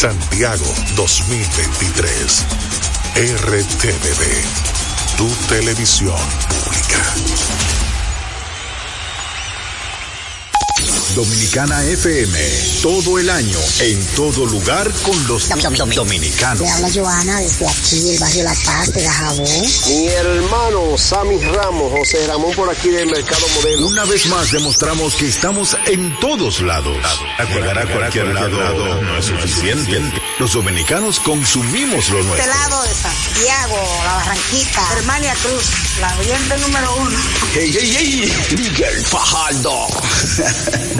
Santiago 2023. RTVD, tu televisión pública. Dominicana FM, todo el año, en todo lugar con los dominicanos. Le habla Joana desde aquí, el barrio La Paz de Gajabón. Mi hermano Sammy Ramos, José Ramón por aquí del Mercado Modelo. Una vez más demostramos que estamos en todos lados. Llegar a cualquier lado no es suficiente. Los dominicanos consumimos lo nuestro. Este lado de Santiago, La Barranquita, Germania Cruz, la oyente número uno. ¡Hey, hey, hey! Miguel Fajardo.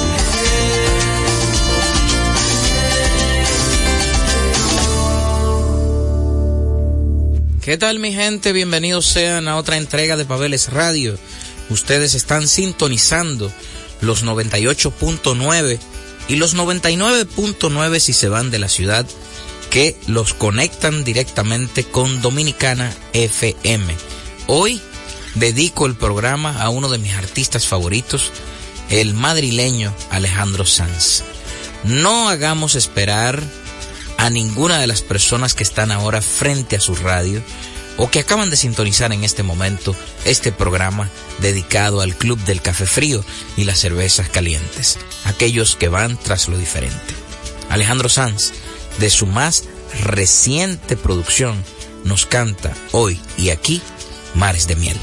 ¿Qué tal mi gente? Bienvenidos sean a otra entrega de Pabeles Radio. Ustedes están sintonizando los 98.9 y los 99.9 si se van de la ciudad que los conectan directamente con Dominicana FM. Hoy dedico el programa a uno de mis artistas favoritos, el madrileño Alejandro Sanz. No hagamos esperar a ninguna de las personas que están ahora frente a su radio o que acaban de sintonizar en este momento este programa dedicado al Club del Café Frío y las cervezas calientes, aquellos que van tras lo diferente. Alejandro Sanz, de su más reciente producción, nos canta hoy y aquí Mares de Miel.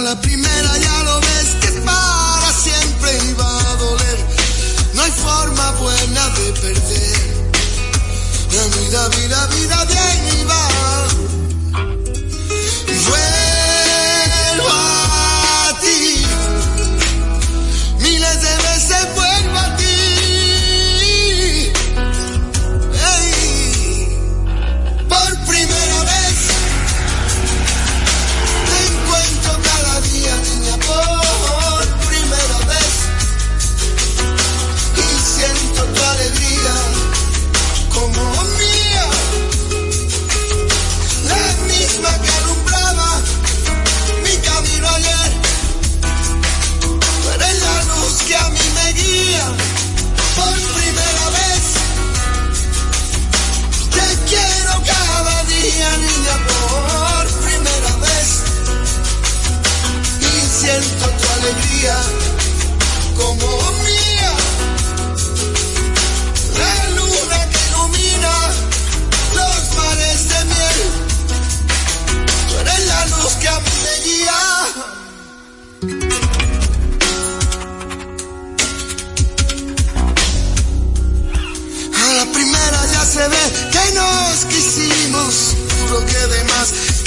La primera ya lo ves que para siempre iba a doler. No hay forma buena de perder. La vida, vida, vida bien iba. Vuelvo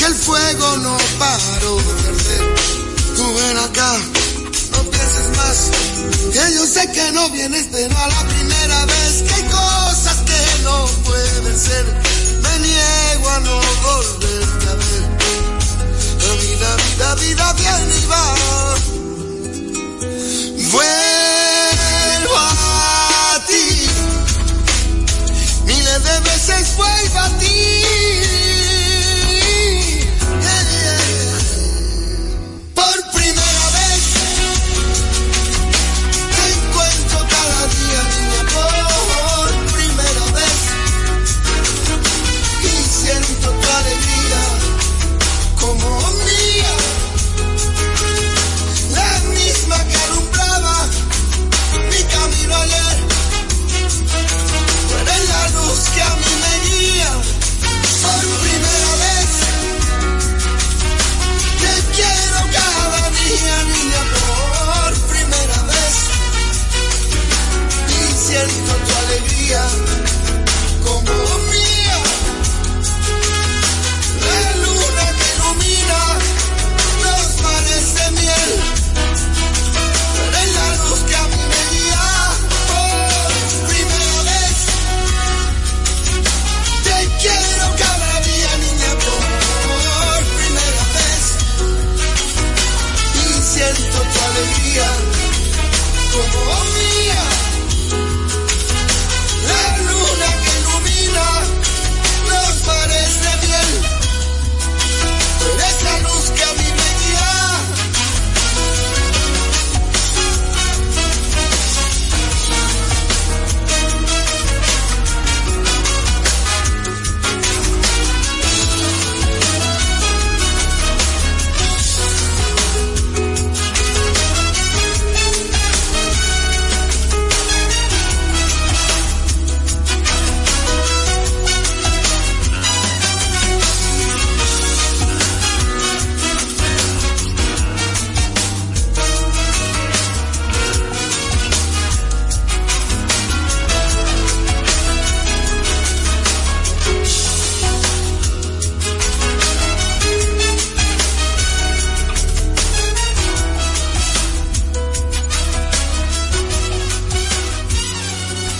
que el fuego no paró de arder. Tú ven acá, no pienses más, que yo sé que no vienes, pero a la primera vez que hay cosas que no pueden ser, me niego a no volverte a ver. La vida, vida, vida viene y va. Vuelvo a ti miles de veces vuelvo a ti.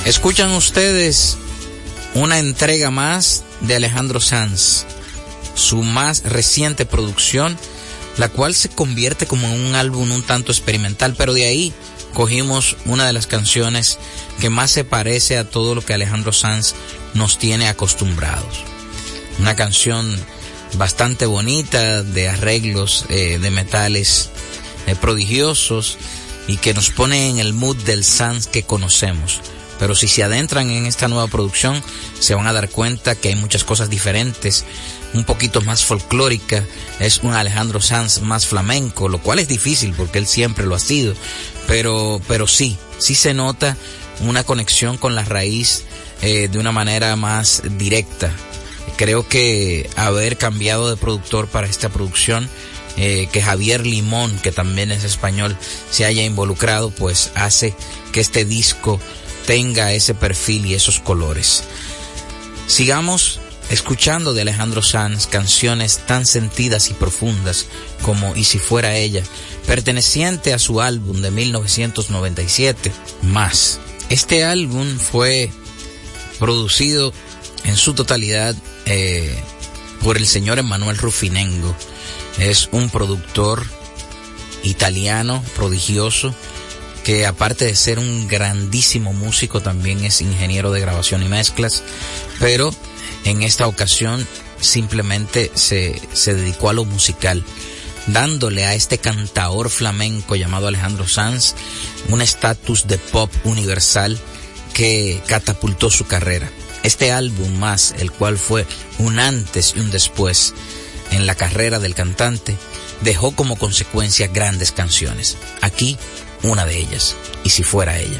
Escuchan ustedes una entrega más de Alejandro Sanz, su más reciente producción, la cual se convierte como en un álbum un tanto experimental, pero de ahí cogimos una de las canciones que más se parece a todo lo que Alejandro Sanz nos tiene acostumbrados. Una canción bastante bonita, de arreglos eh, de metales eh, prodigiosos y que nos pone en el mood del Sanz que conocemos. Pero si se adentran en esta nueva producción, se van a dar cuenta que hay muchas cosas diferentes, un poquito más folclórica, es un Alejandro Sanz más flamenco, lo cual es difícil porque él siempre lo ha sido, pero, pero sí, sí se nota una conexión con la raíz eh, de una manera más directa. Creo que haber cambiado de productor para esta producción, eh, que Javier Limón, que también es español, se haya involucrado, pues hace que este disco tenga ese perfil y esos colores. Sigamos escuchando de Alejandro Sanz canciones tan sentidas y profundas como Y si fuera ella, perteneciente a su álbum de 1997, Más. Este álbum fue producido en su totalidad eh, por el señor Emanuel Rufinengo. Es un productor italiano prodigioso que aparte de ser un grandísimo músico también es ingeniero de grabación y mezclas, pero en esta ocasión simplemente se, se dedicó a lo musical, dándole a este cantaor flamenco llamado Alejandro Sanz un estatus de pop universal que catapultó su carrera. Este álbum más, el cual fue un antes y un después en la carrera del cantante, dejó como consecuencia grandes canciones. Aquí, una de ellas, y si fuera ella.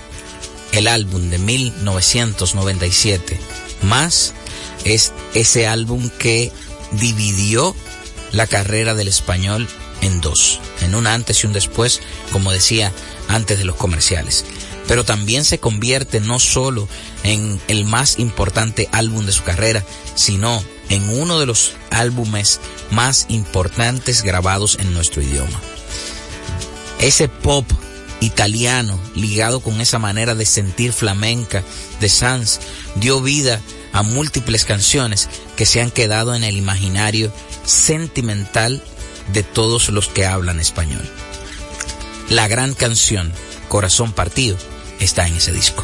el álbum de 1997, más es ese álbum que dividió la carrera del español en dos, en un antes y un después, como decía antes de los comerciales. Pero también se convierte no solo en el más importante álbum de su carrera, sino en uno de los álbumes más importantes grabados en nuestro idioma. Ese pop italiano ligado con esa manera de sentir flamenca de Sanz dio vida a múltiples canciones que se han quedado en el imaginario sentimental de todos los que hablan español. La gran canción Corazón Partido está en ese disco.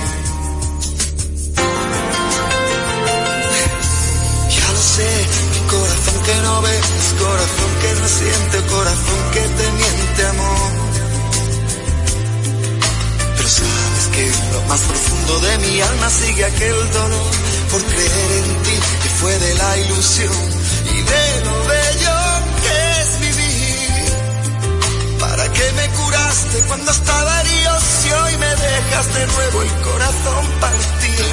que no ves, corazón que no siente, corazón que te miente amor. Pero sabes que lo más profundo de mi alma sigue aquel dolor por creer en ti que fue de la ilusión y de lo bello que es vivir. ¿Para qué me curaste cuando estaba herido si hoy me dejas de nuevo el corazón partido?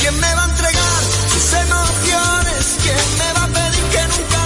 ¿Quién me va a entregar sus emociones? ¿Quién me va a pedir que nunca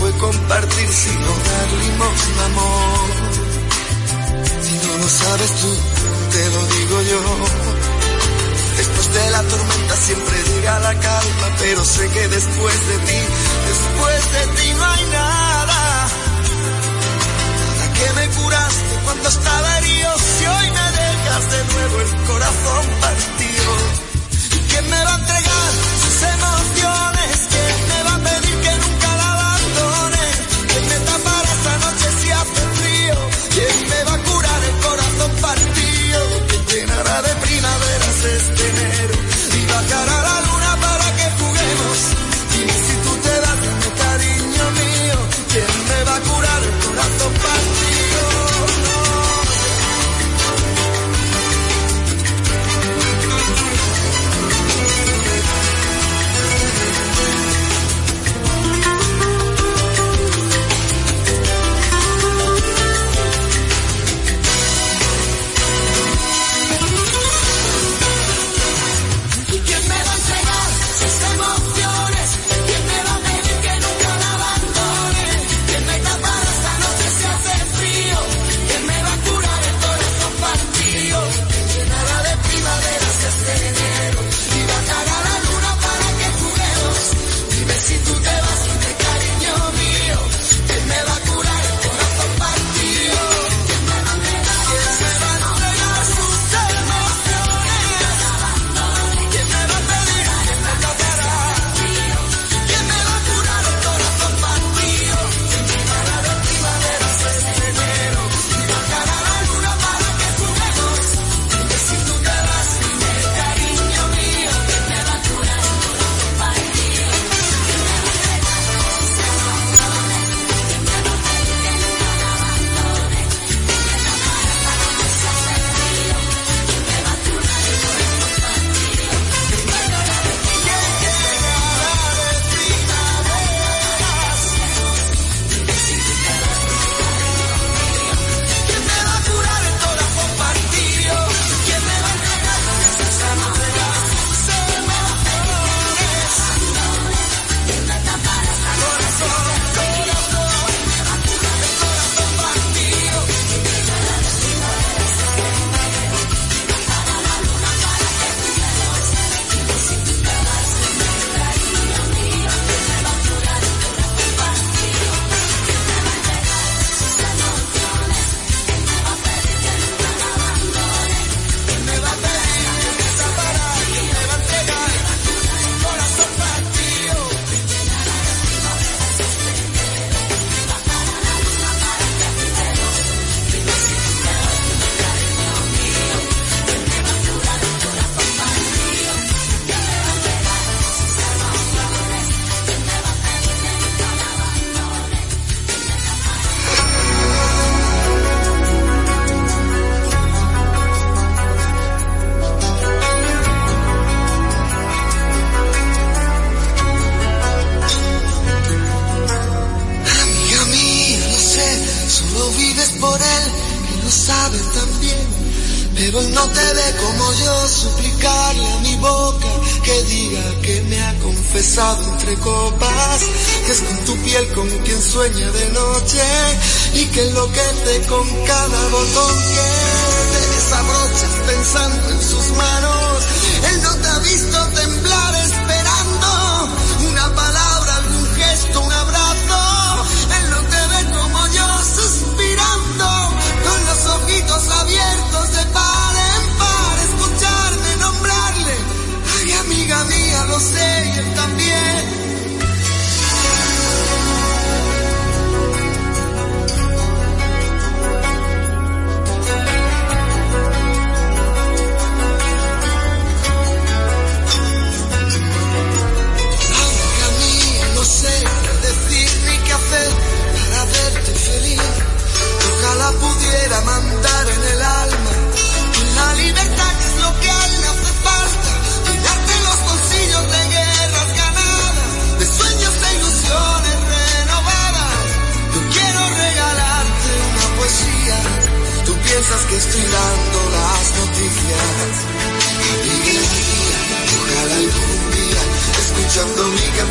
fue compartir, sino dar limosna, amor. Si no lo sabes tú, te lo digo yo. Después de la tormenta siempre llega la calma, pero sé que después de ti, después de ti no hay nada. Nada que me curaste cuando estaba herido, si hoy me dejas de nuevo el corazón partido. ¿Quién me va a entregar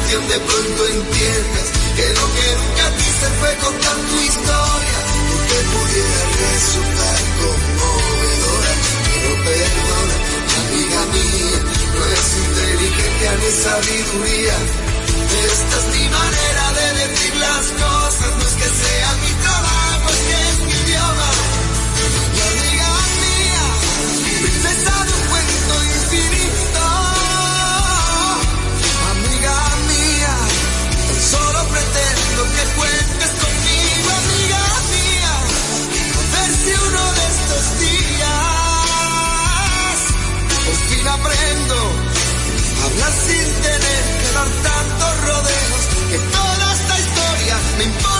de pronto entiendas que lo que nunca quise fue contar tu historia, porque pudiera resultar conmovedora, pero perdona, amiga mía, no es inteligencia ni sabiduría, esta es mi manera de decir las cosas, no es que sea mi trabajo, que aprendo a hablar sin tener que dar tantos rodeos. Que toda esta historia me importa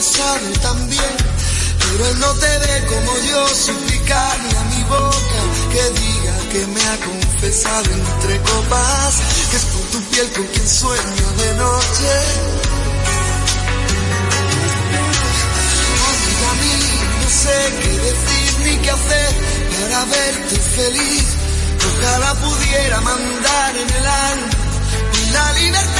no sabe tan bien. Pero él no te ve como yo, suplicarle a mi boca que diga que me ha confesado entre copas, que es por tu piel con quien sueño de noche. Amiga mía, no sé qué decir ni qué hacer para verte feliz. Ojalá pudiera mandar en el alma la libertad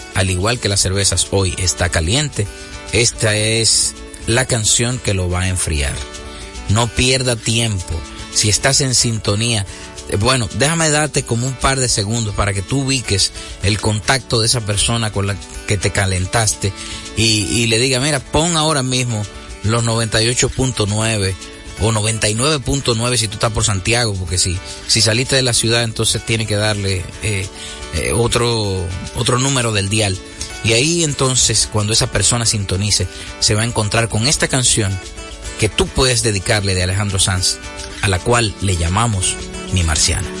al igual que las cervezas hoy, está caliente, esta es la canción que lo va a enfriar. No pierda tiempo. si estás en sintonía. Eh, bueno, déjame darte como un par de segundos para que tú ubiques el contacto de esa persona con la que te calentaste y, y le diga, mira, pon ahora mismo los 98.9 o 99.9 si tú estás por Santiago, porque si, si saliste de la ciudad entonces tiene que darle eh, eh, otro, otro número del dial. Y ahí entonces cuando esa persona sintonice se va a encontrar con esta canción que tú puedes dedicarle de Alejandro Sanz, a la cual le llamamos Mi Marciana.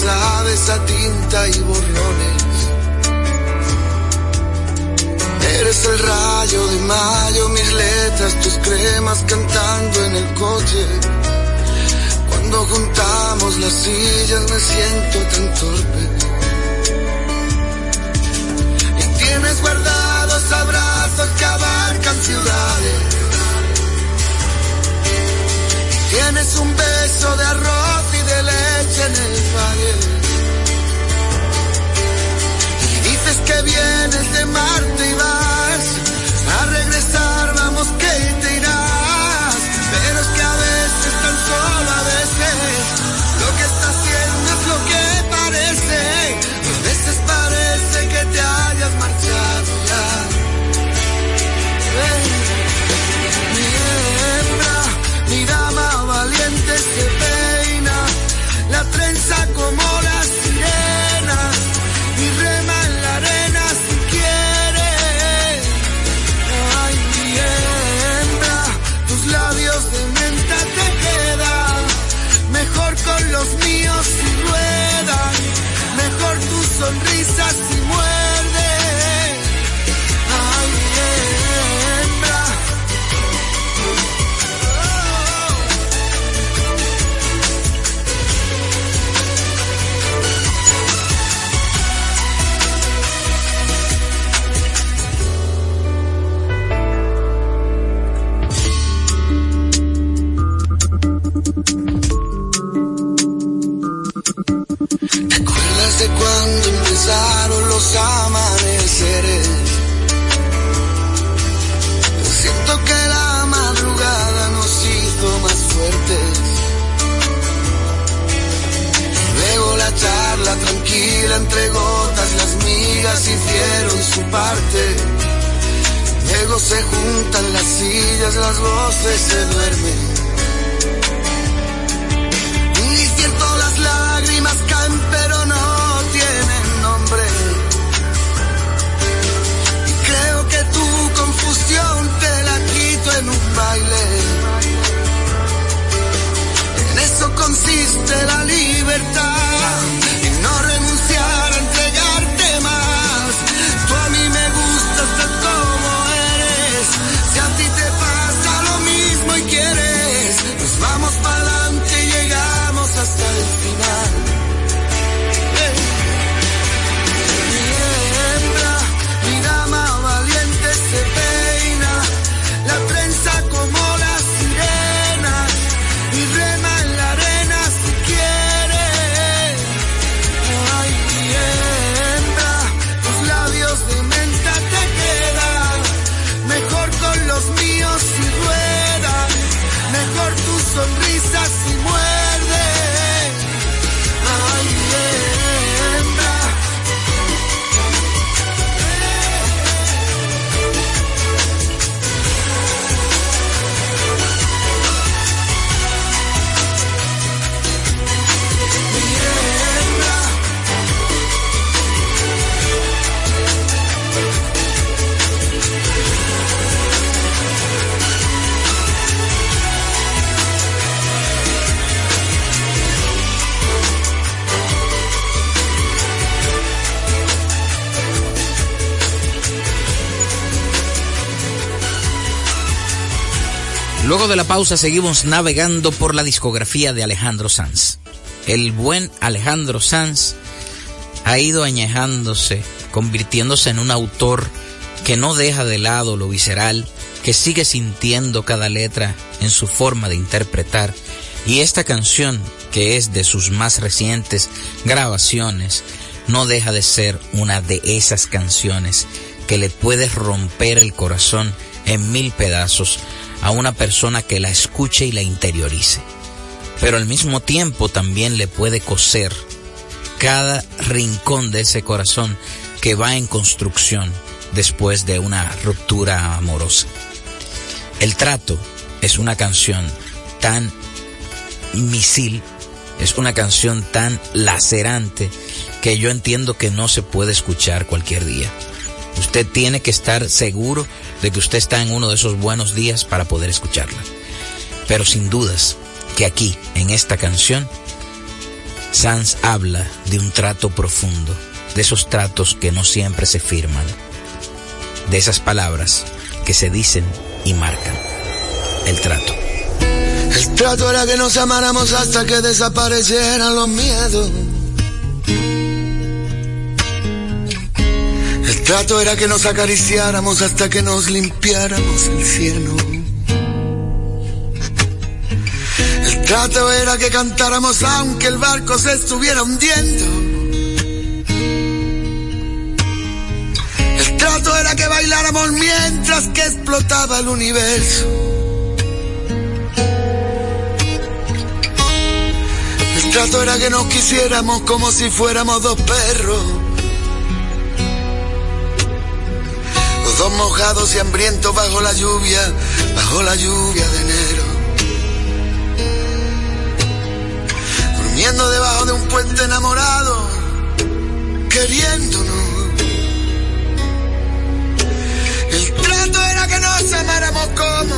Sabes a tinta y borrones. Eres el rayo de mayo, mis letras, tus cremas cantando en el coche. Cuando juntamos las sillas me siento tan torpe. Y tienes guardados abrazos que abarcan ciudades Tienes un beso de arroz y de leche en el dices que vienes de Marte y vas a regresar, vamos que te irás. Pero es que a veces, tan solo a veces, lo que está haciendo es lo que parece. A veces parece que te hayas marchado ya. se la trenza como la sirena de la pausa seguimos navegando por la discografía de Alejandro Sanz. El buen Alejandro Sanz ha ido añejándose, convirtiéndose en un autor que no deja de lado lo visceral, que sigue sintiendo cada letra en su forma de interpretar. Y esta canción, que es de sus más recientes grabaciones, no deja de ser una de esas canciones que le puede romper el corazón en mil pedazos a una persona que la escuche y la interiorice. Pero al mismo tiempo también le puede coser cada rincón de ese corazón que va en construcción después de una ruptura amorosa. El trato es una canción tan misil, es una canción tan lacerante que yo entiendo que no se puede escuchar cualquier día. Usted tiene que estar seguro de que usted está en uno de esos buenos días para poder escucharla. Pero sin dudas que aquí, en esta canción, Sanz habla de un trato profundo, de esos tratos que no siempre se firman, de esas palabras que se dicen y marcan. El trato. El trato era que nos amáramos hasta que desaparecieran los miedos trato era que nos acariciáramos hasta que nos limpiáramos el cielo. El trato era que cantáramos aunque el barco se estuviera hundiendo. El trato era que bailáramos mientras que explotaba el universo. El trato era que nos quisiéramos como si fuéramos dos perros. Dos mojados y hambrientos bajo la lluvia, bajo la lluvia de enero. Durmiendo debajo de un puente enamorado, queriéndonos. El trato era que nos amáramos como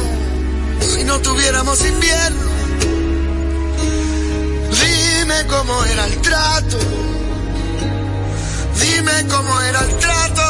si no tuviéramos invierno. Dime cómo era el trato. Dime cómo era el trato.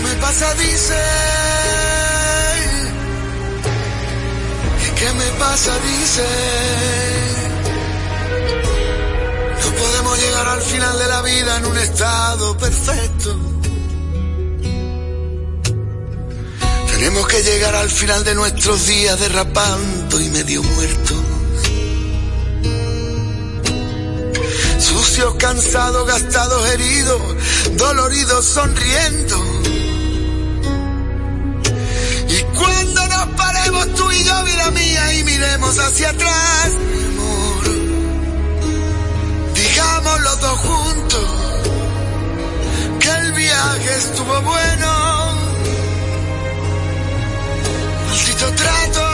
pasa? Dice. ¿Qué me pasa? Dice. No podemos llegar al final de la vida en un estado perfecto. Tenemos que llegar al final de nuestros días derrapando y medio muertos. Sucios, cansados, gastados, heridos, doloridos, sonriendo tú y yo, vida mía, y miremos hacia atrás, mi amor. Digamos los dos juntos que el viaje estuvo bueno. Maldito trato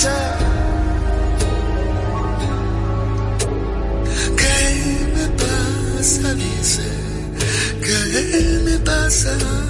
muchacha ¿Qué me pasa? Dice ¿Qué me pasa?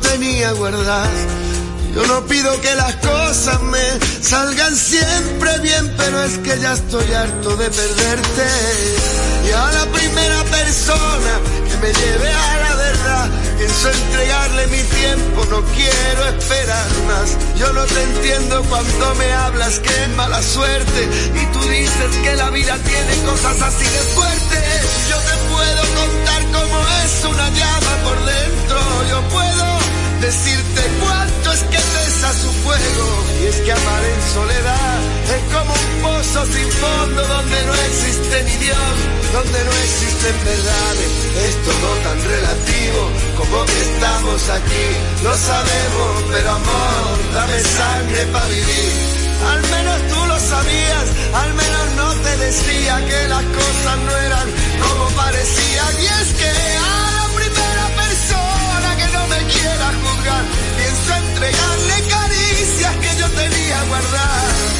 tenía guardadas. Yo no pido que las cosas me salgan siempre bien, pero es que ya estoy harto de perderte. Y a la primera persona que me lleve a la verdad, pienso entregarle mi tiempo, no quiero esperar más. Yo no te entiendo cuando me hablas que es mala suerte y tú dices que la vida tiene cosas así de fuertes. Yo te puedo contar cómo es una llama por dentro, yo puedo decirte cuánto es que pesa su fuego. Y es que amar en soledad es como un pozo sin fondo donde no existe ni Dios, donde no existen verdades. Es todo tan relativo como que estamos aquí. Lo sabemos, pero amor, dame sangre para vivir. Al menos tú lo sabías, al menos no te decía que las cosas no eran como parecían. Y es que quiera juzgar. Pienso entregarle caricias que yo tenía guardar.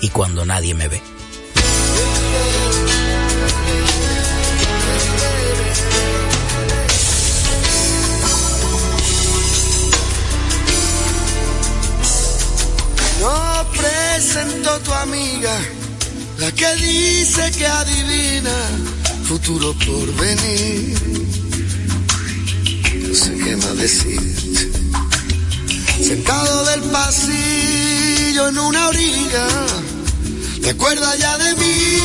y cuando nadie me ve. No presento tu amiga, la que dice que adivina futuro por venir. No sé qué más decir. Sentado del pasillo en una orilla ¿Te acuerdas ya de mí?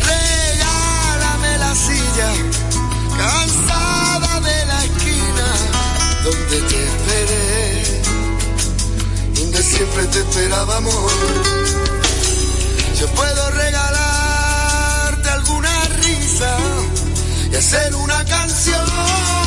Regálame la silla, cansada de la esquina donde te esperé, donde siempre te esperábamos. Yo puedo regalarte alguna risa y hacer una canción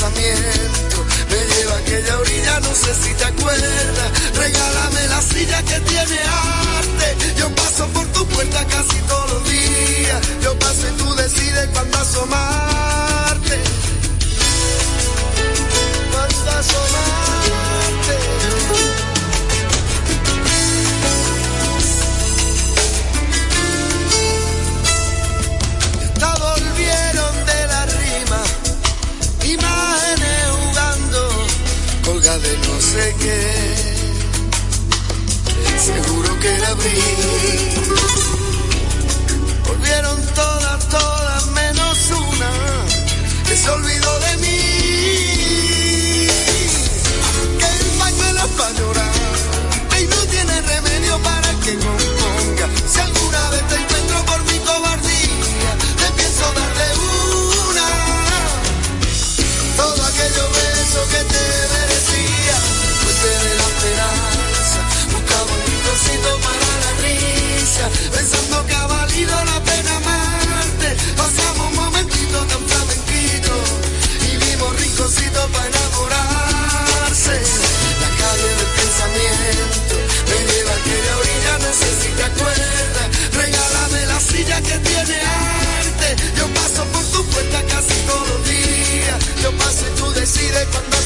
me lleva a aquella orilla, no sé si te acuerdas. Regálame la silla que tiene arte. Yo paso por tu puerta casi todos los días. Yo paso y tú decides cuándo asomarte. Cuándo asomarte. De no sé qué seguro que la vi. Volvieron todas, todas menos una que se olvidó de mí. Que el pañuelo para llorar y no tiene remedio para que componga. Si alguna vez te encuentro por mi cobardía, te pienso dar de una. Todo aquello beso que te la pena amarte. Pasamos un momentito tan flamenquito y vimos rinconcitos para enamorarse. La calle del pensamiento me lleva a aquella orilla, no sé si te acuerdas. Regálame la silla que tiene arte. Yo paso por tu puerta casi todos los días. Yo paso y tú decides cuándo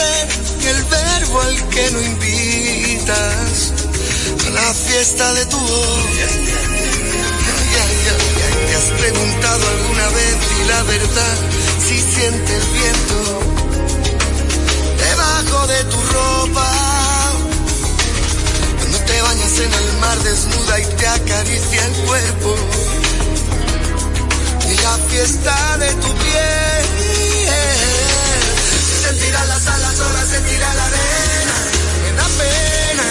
el verbo al que no invitas a la fiesta de tu voz. ¿Te has preguntado alguna vez y la verdad si siente el viento debajo de tu ropa? Cuando te bañas en el mar desnuda y te acaricia el cuerpo y la fiesta de tu piel. Las alas, olas, sentirá la arena, me da pena.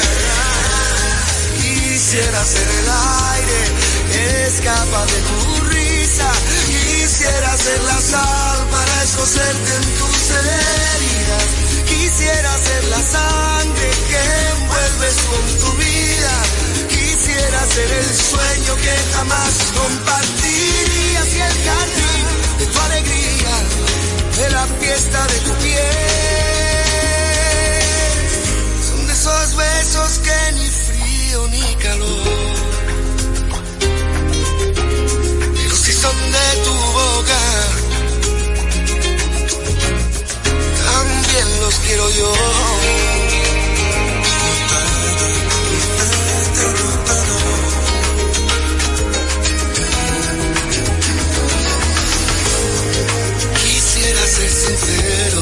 Quisiera ser el aire, escapa de tu risa. Quisiera ser la sal para escocerte en tus heridas. Quisiera ser la sangre que envuelves con tu vida. Quisiera ser el sueño que jamás compartirías y el jardín de tu alegría, de la fiesta de tu piel. Besos que ni frío ni calor. Pero si son de tu boca, también los quiero yo. Quisiera ser sincero.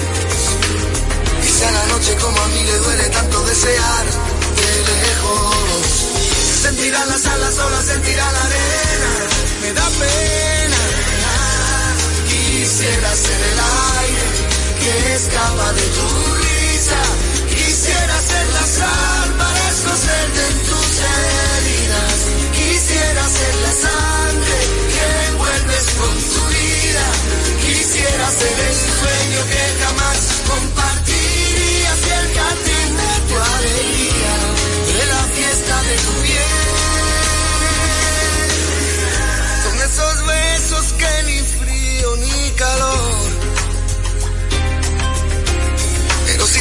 Quizá la noche como a mí le duele tanto desear de lejos. Sentirá las alas, sola sentirá la arena. Me da pena. Quisiera ser el aire que escapa de tu risa. Quisiera ser la sal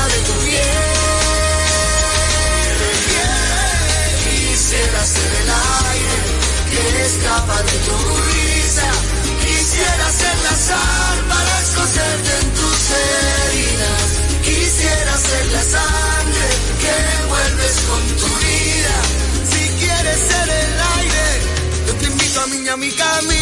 de tu piel. Quisiera ser el aire que escapa de tu risa. Quisiera ser la sal para escocerte en tus heridas. Quisiera ser la sangre que envuelves con tu vida. Si quieres ser el aire, yo te invito a mí a mi camisa,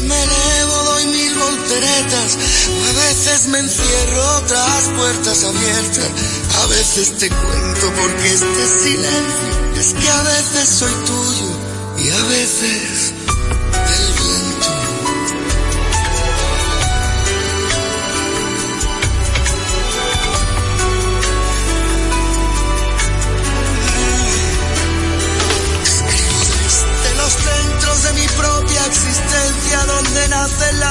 Me elevo, doy mil volteretas, a veces me encierro tras puertas abiertas, a veces te cuento porque este silencio es que a veces soy tuyo y a veces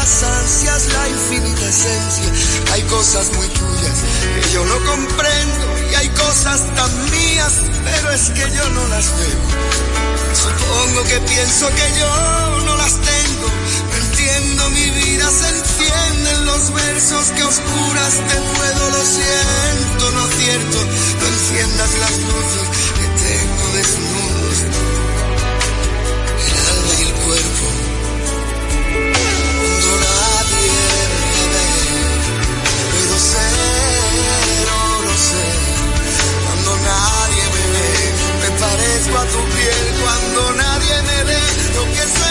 las ansias, la infinita esencia. Hay cosas muy tuyas que yo no comprendo y hay cosas tan mías, pero es que yo no las veo. Supongo que pienso que yo no las tengo. No mi vida, se encienden los versos que oscuras te puedo, lo siento, no cierto. No enciendas las luces que tengo desnudos. Parezco a tu piel. Cuando nadie me ve, lo que es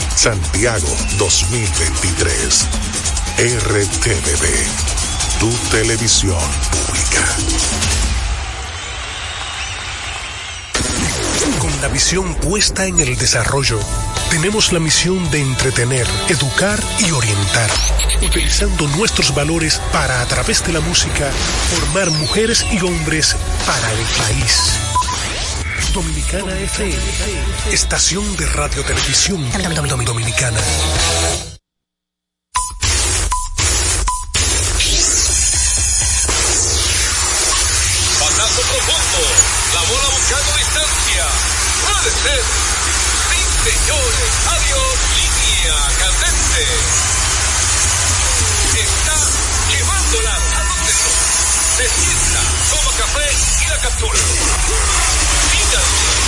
Santiago 2023. RTVD, tu televisión pública. Con la visión puesta en el desarrollo, tenemos la misión de entretener, educar y orientar, utilizando nuestros valores para, a través de la música, formar mujeres y hombres para el país. Dominicana FM, estación de radio televisión dominicana. Patazo profundo, la bola buscando distancia. Puede ser. Sí, señores, adiós, línea candente. Está llevándola a donde no. Se toma café y la captura.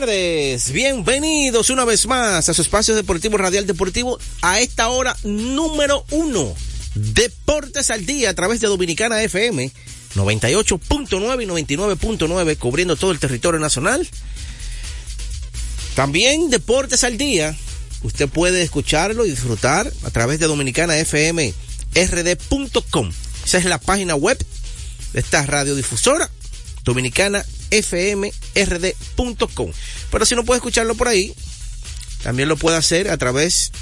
Tardes, bienvenidos una vez más a su espacio deportivo Radial Deportivo a esta hora número uno. Deportes al día a través de Dominicana FM 98.9 y 99.9 cubriendo todo el territorio nacional. También Deportes al día, usted puede escucharlo y disfrutar a través de Dominicana FM rd.com. Esa es la página web de esta radiodifusora dominicana fmrd.com. Pero si no puede escucharlo por ahí, también lo puede hacer a través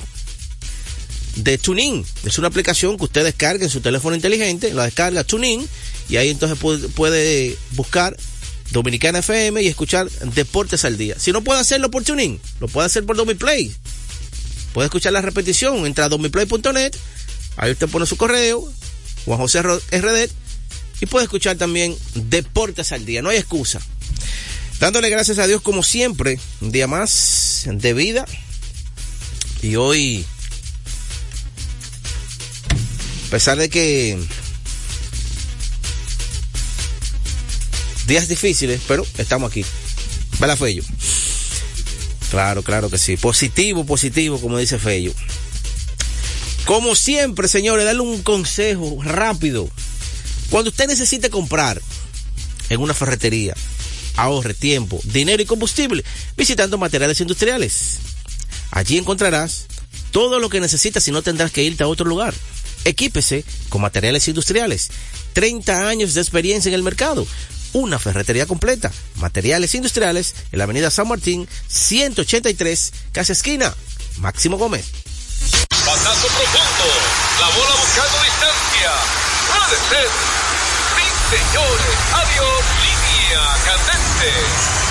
de TuneIn. Es una aplicación que usted descarga en su teléfono inteligente, la descarga TuneIn y ahí entonces puede, buscar Dominicana FM y escuchar Deportes al Día. Si no puede hacerlo por TuneIn, lo puede hacer por Domiplay. Puede escuchar la repetición, entra a domiplay.net, ahí usted pone su correo, Juan José RD, y puede escuchar también Deportes al Día. No hay excusa. Dándole gracias a Dios como siempre, un día más de vida. Y hoy, a pesar de que días difíciles, pero estamos aquí. ¿Verdad, Fello? Claro, claro que sí. Positivo, positivo, como dice Fello. Como siempre, señores, darle un consejo rápido. Cuando usted necesite comprar en una ferretería, ahorre tiempo, dinero y combustible visitando materiales industriales. Allí encontrarás todo lo que necesitas y no tendrás que irte a otro lugar. Equípese con materiales industriales. 30 años de experiencia en el mercado. Una ferretería completa. Materiales industriales en la avenida San Martín, 183, casa esquina. Máximo Gómez. Patazo profundo. La bola buscando distancia. Puede. Señores. Adiós, línea candente.